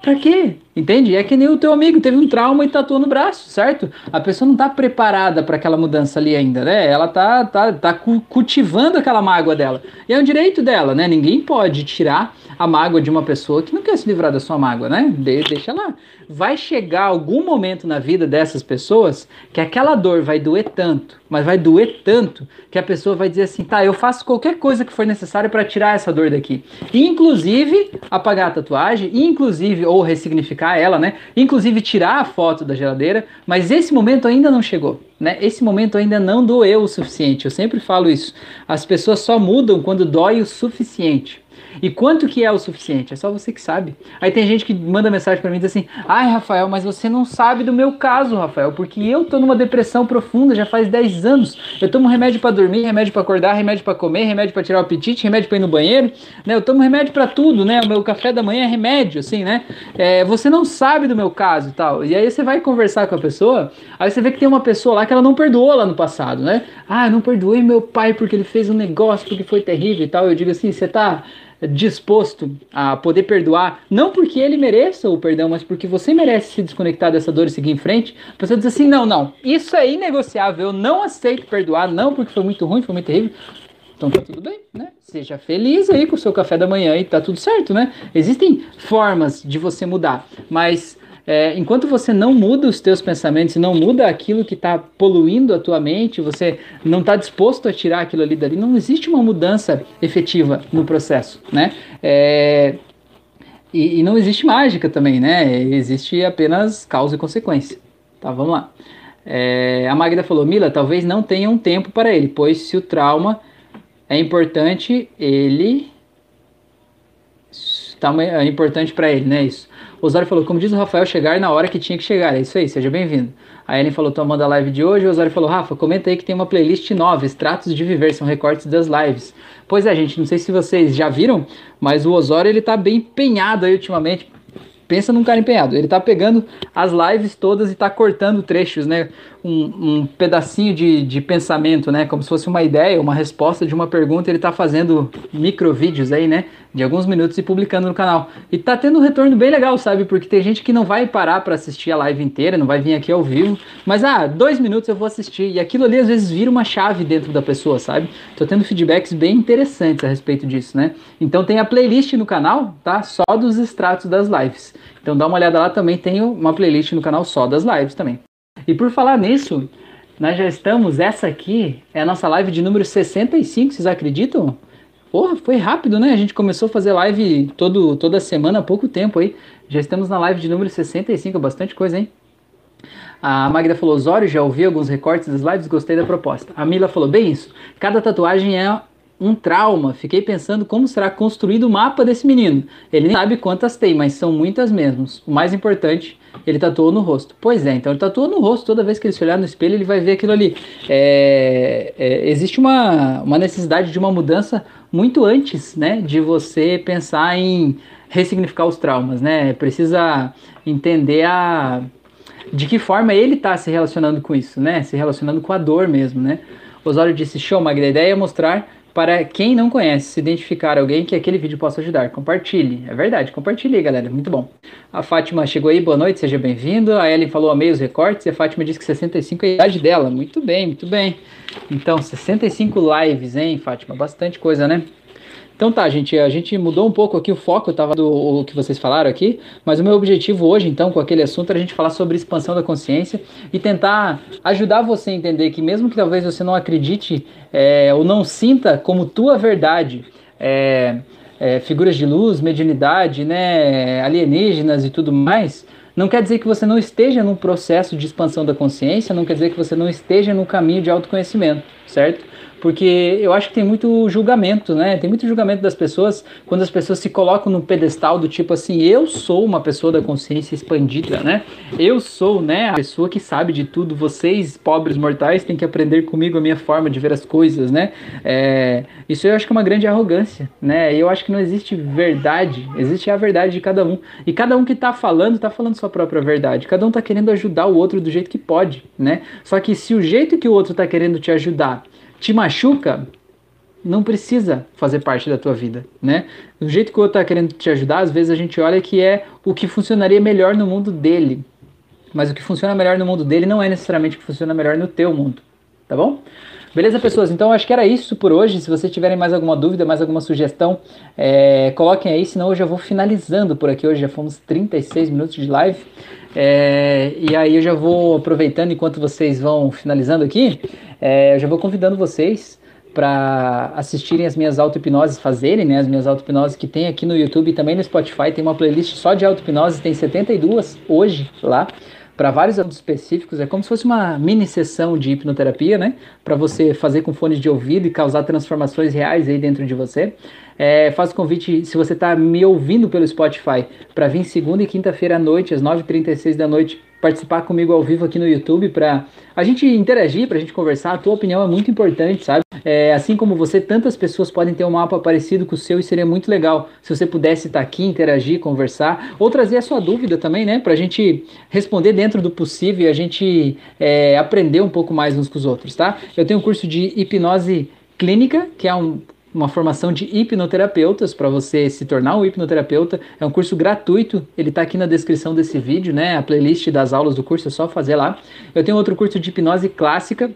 Pra quê? Entende? É que nem o teu amigo teve um trauma e tatuou no braço, certo? A pessoa não tá preparada para aquela mudança ali ainda, né? Ela tá, tá, tá cultivando aquela mágoa dela. E é um direito dela, né? Ninguém pode tirar a mágoa de uma pessoa que não quer se livrar da sua mágoa, né? De, deixa lá. Vai chegar algum momento na vida dessas pessoas que aquela dor vai doer tanto, mas vai doer tanto que a pessoa vai dizer assim: tá, eu faço qualquer coisa que for necessária para tirar essa dor daqui. Inclusive apagar a tatuagem, inclusive, ou ressignificar ela, né? Inclusive tirar a foto da geladeira, mas esse momento ainda não chegou, né? Esse momento ainda não doeu o suficiente. Eu sempre falo isso. As pessoas só mudam quando dói o suficiente. E quanto que é o suficiente? É só você que sabe. Aí tem gente que manda mensagem para mim e diz assim: "Ai, Rafael, mas você não sabe do meu caso, Rafael, porque eu tô numa depressão profunda já faz 10 anos. Eu tomo remédio para dormir, remédio para acordar, remédio para comer, remédio para tirar o apetite, remédio para ir no banheiro, né? Eu tomo remédio para tudo, né? O meu café da manhã é remédio, assim, né? É, você não sabe do meu caso e tal. E aí você vai conversar com a pessoa, aí você vê que tem uma pessoa lá que ela não perdoou lá no passado, né? Ah, não perdoei meu pai porque ele fez um negócio porque foi terrível e tal. Eu digo assim, você tá disposto a poder perdoar, não porque ele mereça o perdão, mas porque você merece se desconectar dessa dor e seguir em frente, a pessoa diz assim: não, não, isso é inegociável, eu não aceito perdoar, não porque foi muito ruim, foi muito terrível. Então tá tudo bem, né? Seja feliz aí com o seu café da manhã e tá tudo certo, né? Existem formas de você mudar, mas é, enquanto você não muda os teus pensamentos, não muda aquilo que está poluindo a tua mente, você não está disposto a tirar aquilo ali dali, não existe uma mudança efetiva no processo, né? É, e, e, não existe mágica também, né? Existe apenas causa e consequência. Tá, vamos lá. É, a Magda falou, Mila, talvez não tenha um tempo para ele, pois se o trauma é importante, ele... Tá, é importante para ele, né? Isso. Osório falou, como diz o Rafael, chegar na hora que tinha que chegar. É isso aí, seja bem-vindo. A Ellen falou, tomando a live de hoje. O Osório falou, Rafa, comenta aí que tem uma playlist nova, Extratos de Viver, são recortes das lives. Pois é, gente, não sei se vocês já viram, mas o Osório, ele tá bem empenhado aí ultimamente. Pensa num cara empenhado. Ele tá pegando as lives todas e tá cortando trechos, né? Um, um pedacinho de, de pensamento, né? Como se fosse uma ideia, uma resposta de uma pergunta. Ele está fazendo micro vídeos aí, né? De alguns minutos e publicando no canal. E tá tendo um retorno bem legal, sabe? Porque tem gente que não vai parar para assistir a live inteira, não vai vir aqui ao vivo. Mas, ah, dois minutos eu vou assistir. E aquilo ali às vezes vira uma chave dentro da pessoa, sabe? Tô tendo feedbacks bem interessantes a respeito disso, né? Então tem a playlist no canal, tá? Só dos extratos das lives. Então dá uma olhada lá também, tem uma playlist no canal só das lives também. E por falar nisso, nós já estamos, essa aqui é a nossa live de número 65, vocês acreditam? Porra, foi rápido, né? A gente começou a fazer live todo, toda semana há pouco tempo aí. Já estamos na live de número 65, bastante coisa, hein? A Magda falou, Osório, já ouvi alguns recortes das lives, gostei da proposta. A Mila falou, bem isso, cada tatuagem é um trauma. Fiquei pensando como será construído o mapa desse menino. Ele nem sabe quantas tem, mas são muitas mesmo. O mais importante, ele tatuou no rosto. Pois é, então ele tatuou no rosto. Toda vez que ele se olhar no espelho, ele vai ver aquilo ali. É, é, existe uma, uma necessidade de uma mudança muito antes, né, de você pensar em ressignificar os traumas, né? Precisa entender a de que forma ele está se relacionando com isso, né? Se relacionando com a dor mesmo, né? Osório disse: Show, Magda, a ideia é mostrar para quem não conhece, se identificar alguém que aquele vídeo possa ajudar. Compartilhe. É verdade, compartilhe aí, galera. Muito bom. A Fátima chegou aí, boa noite, seja bem-vindo. A Ellen falou amei os recortes e a Fátima disse que 65 é a idade dela. Muito bem, muito bem. Então, 65 lives, hein, Fátima? Bastante coisa, né? Então tá, gente, a gente mudou um pouco aqui o foco, tava do o que vocês falaram aqui, mas o meu objetivo hoje, então, com aquele assunto, era a gente falar sobre expansão da consciência e tentar ajudar você a entender que mesmo que talvez você não acredite é, ou não sinta como tua verdade, é, é, figuras de luz, mediunidade, né, alienígenas e tudo mais, não quer dizer que você não esteja num processo de expansão da consciência, não quer dizer que você não esteja no caminho de autoconhecimento, certo? Porque eu acho que tem muito julgamento, né? Tem muito julgamento das pessoas quando as pessoas se colocam no pedestal do tipo assim, eu sou uma pessoa da consciência expandida, né? Eu sou, né, a pessoa que sabe de tudo. Vocês, pobres mortais, têm que aprender comigo a minha forma de ver as coisas, né? É, isso eu acho que é uma grande arrogância, né? Eu acho que não existe verdade, existe a verdade de cada um. E cada um que tá falando, tá falando sua própria verdade. Cada um tá querendo ajudar o outro do jeito que pode, né? Só que se o jeito que o outro tá querendo te ajudar te machuca, não precisa fazer parte da tua vida, né? Do jeito que o outro está querendo te ajudar, às vezes a gente olha que é o que funcionaria melhor no mundo dele. Mas o que funciona melhor no mundo dele não é necessariamente o que funciona melhor no teu mundo, tá bom? Beleza, pessoas? Então acho que era isso por hoje. Se vocês tiverem mais alguma dúvida, mais alguma sugestão, é, coloquem aí, senão hoje eu vou finalizando por aqui. Hoje já fomos 36 minutos de live. É, e aí eu já vou aproveitando enquanto vocês vão finalizando aqui, é, eu já vou convidando vocês para assistirem as minhas auto-hipnoses, fazerem né, as minhas auto-hipnoses que tem aqui no YouTube e também no Spotify. Tem uma playlist só de auto-hipnose, tem 72 hoje lá para vários assuntos específicos. É como se fosse uma mini sessão de hipnoterapia, né? Para você fazer com fones de ouvido e causar transformações reais aí dentro de você. É, faço convite, se você está me ouvindo pelo Spotify, para vir segunda e quinta-feira à noite, às 9h36 da noite, participar comigo ao vivo aqui no YouTube para a gente interagir, para a gente conversar. A tua opinião é muito importante, sabe? É, assim como você, tantas pessoas podem ter um mapa parecido com o seu e seria muito legal se você pudesse estar aqui, interagir, conversar ou trazer a sua dúvida também, né? Para a gente responder dentro do possível e a gente é, aprender um pouco mais uns com os outros, tá? Eu tenho um curso de hipnose clínica, que é um uma formação de hipnoterapeutas para você se tornar um hipnoterapeuta. É um curso gratuito, ele está aqui na descrição desse vídeo, né? A playlist das aulas do curso é só fazer lá. Eu tenho outro curso de hipnose clássica,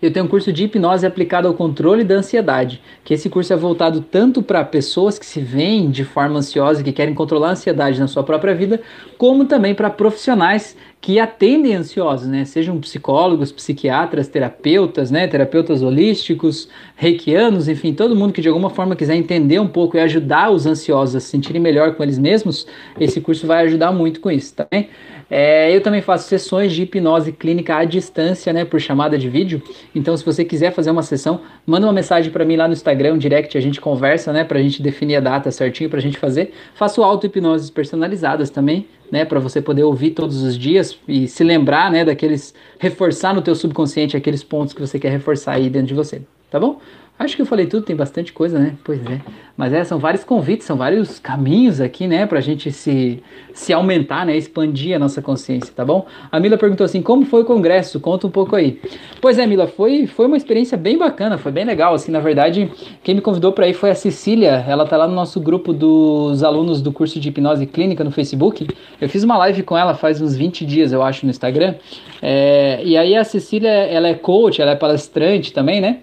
eu tenho um curso de hipnose aplicado ao controle da ansiedade, que esse curso é voltado tanto para pessoas que se veem de forma ansiosa, que querem controlar a ansiedade na sua própria vida, como também para profissionais que atendem ansiosos, né? Sejam psicólogos, psiquiatras, terapeutas, né? Terapeutas holísticos, reikianos, enfim, todo mundo que de alguma forma quiser entender um pouco e ajudar os ansiosos a se sentirem melhor com eles mesmos, esse curso vai ajudar muito com isso, tá bem? É, eu também faço sessões de hipnose clínica à distância, né, por chamada de vídeo. Então, se você quiser fazer uma sessão, manda uma mensagem para mim lá no Instagram, direct, a gente conversa, né, para a gente definir a data certinho para a gente fazer. Faço auto-hipnoses personalizadas também, né, para você poder ouvir todos os dias e se lembrar, né, daqueles reforçar no teu subconsciente aqueles pontos que você quer reforçar aí dentro de você, tá bom? Acho que eu falei tudo, tem bastante coisa, né? Pois é. Mas é, são vários convites, são vários caminhos aqui, né? Pra gente se, se aumentar, né? Expandir a nossa consciência, tá bom? A Mila perguntou assim: como foi o congresso? Conta um pouco aí. Pois é, Mila, foi, foi uma experiência bem bacana, foi bem legal. Assim, na verdade, quem me convidou para ir foi a Cecília. Ela tá lá no nosso grupo dos alunos do curso de hipnose clínica no Facebook. Eu fiz uma live com ela faz uns 20 dias, eu acho, no Instagram. É, e aí a Cecília, ela é coach, ela é palestrante também, né?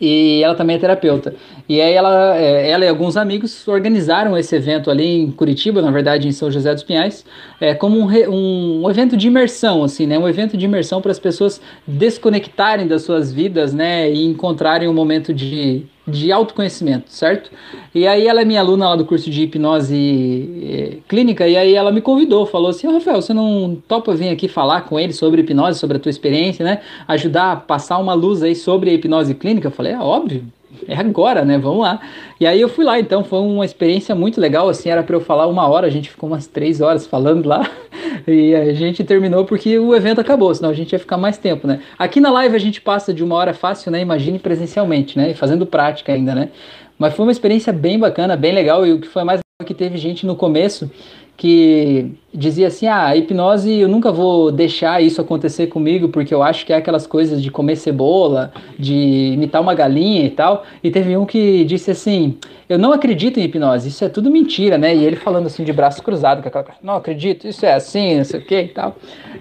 E ela também é terapeuta. E aí ela, é, ela e alguns amigos organizaram esse evento ali em Curitiba, na verdade em São José dos Pinhais, é, como um, um, um evento de imersão, assim, né? Um evento de imersão para as pessoas desconectarem das suas vidas, né? E encontrarem um momento de de autoconhecimento, certo? E aí ela é minha aluna lá do curso de hipnose eh, clínica e aí ela me convidou, falou assim, oh, Rafael, você não topa vir aqui falar com ele sobre hipnose, sobre a tua experiência, né? Ajudar a passar uma luz aí sobre a hipnose clínica? Eu falei, é óbvio, é agora, né? Vamos lá. E aí eu fui lá, então foi uma experiência muito legal, assim, era para eu falar uma hora, a gente ficou umas três horas falando lá, e a gente terminou porque o evento acabou, senão a gente ia ficar mais tempo, né? Aqui na live a gente passa de uma hora fácil, né? Imagine presencialmente, né? E fazendo prática ainda, né? Mas foi uma experiência bem bacana, bem legal, e o que foi mais legal é que teve gente no começo que dizia assim: ah, a hipnose eu nunca vou deixar isso acontecer comigo, porque eu acho que é aquelas coisas de comer cebola, de imitar uma galinha e tal. E teve um que disse assim: eu não acredito em hipnose, isso é tudo mentira, né? E ele falando assim de braço cruzado, com aquela não acredito, isso é assim, não sei o que e tal.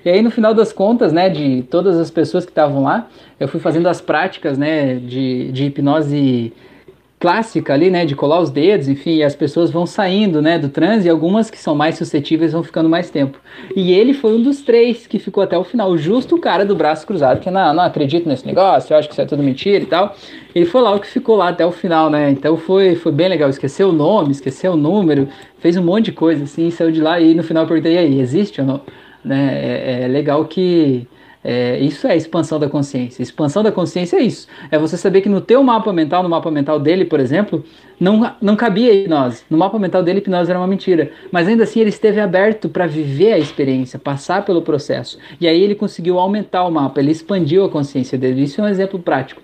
E aí no final das contas, né, de todas as pessoas que estavam lá, eu fui fazendo as práticas, né, de, de hipnose clássica ali, né, de colar os dedos, enfim, as pessoas vão saindo, né, do transe e algumas que são mais suscetíveis vão ficando mais tempo. E ele foi um dos três que ficou até o final, justo o cara do braço cruzado, que não, não acredito nesse negócio, eu acho que isso é tudo mentira e tal. Ele foi lá o que ficou lá até o final, né, então foi, foi bem legal, esqueceu o nome, esqueceu o número, fez um monte de coisa, assim, saiu de lá e no final eu perguntei, e aí, existe ou não? Né, é, é legal que é, isso é expansão da consciência. Expansão da consciência é isso. É você saber que no teu mapa mental, no mapa mental dele, por exemplo, não, não cabia hipnose. No mapa mental dele, hipnose era uma mentira. Mas ainda assim ele esteve aberto para viver a experiência, passar pelo processo. E aí ele conseguiu aumentar o mapa, ele expandiu a consciência dele. Isso é um exemplo prático.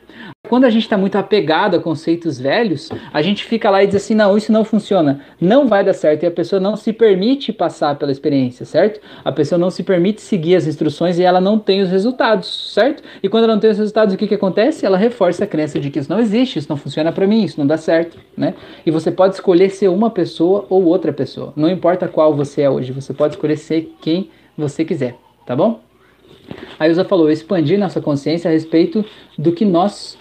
Quando a gente está muito apegado a conceitos velhos, a gente fica lá e diz assim: não, isso não funciona, não vai dar certo. E a pessoa não se permite passar pela experiência, certo? A pessoa não se permite seguir as instruções e ela não tem os resultados, certo? E quando ela não tem os resultados, o que, que acontece? Ela reforça a crença de que isso não existe, isso não funciona para mim, isso não dá certo, né? E você pode escolher ser uma pessoa ou outra pessoa. Não importa qual você é hoje, você pode escolher ser quem você quiser, tá bom? A Ilza falou, expandir nossa consciência a respeito do que nós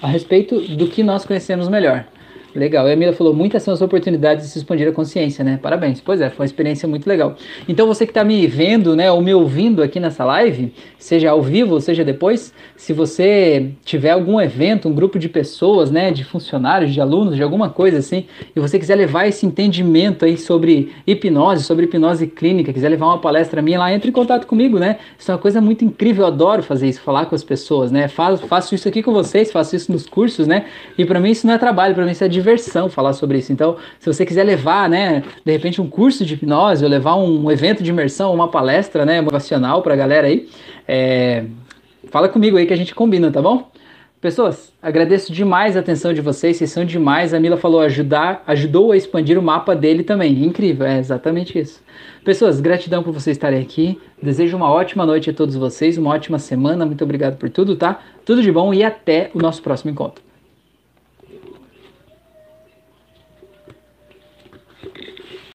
a respeito do que nós conhecemos melhor. Legal. E a Mila falou, muitas são as oportunidades de se expandir a consciência, né? Parabéns. Pois é, foi uma experiência muito legal. Então você que está me vendo, né, ou me ouvindo aqui nessa live, seja ao vivo seja depois, se você tiver algum evento, um grupo de pessoas, né, de funcionários, de alunos, de alguma coisa assim, e você quiser levar esse entendimento aí sobre hipnose, sobre hipnose clínica, quiser levar uma palestra minha lá, entre em contato comigo, né? Isso é uma coisa muito incrível, eu adoro fazer isso, falar com as pessoas, né? Faço, faço isso aqui com vocês, faço isso nos cursos, né? E para mim isso não é trabalho, para mim isso é diversão falar sobre isso. Então, se você quiser levar, né, de repente um curso de hipnose, ou levar um evento de imersão, uma palestra, né, motivacional pra galera aí, é, fala comigo aí que a gente combina, tá bom? Pessoas, agradeço demais a atenção de vocês, vocês são demais. A Mila falou ajudar, ajudou a expandir o mapa dele também. Incrível, é exatamente isso. Pessoas, gratidão por vocês estarem aqui. Desejo uma ótima noite a todos vocês, uma ótima semana. Muito obrigado por tudo, tá? Tudo de bom e até o nosso próximo encontro.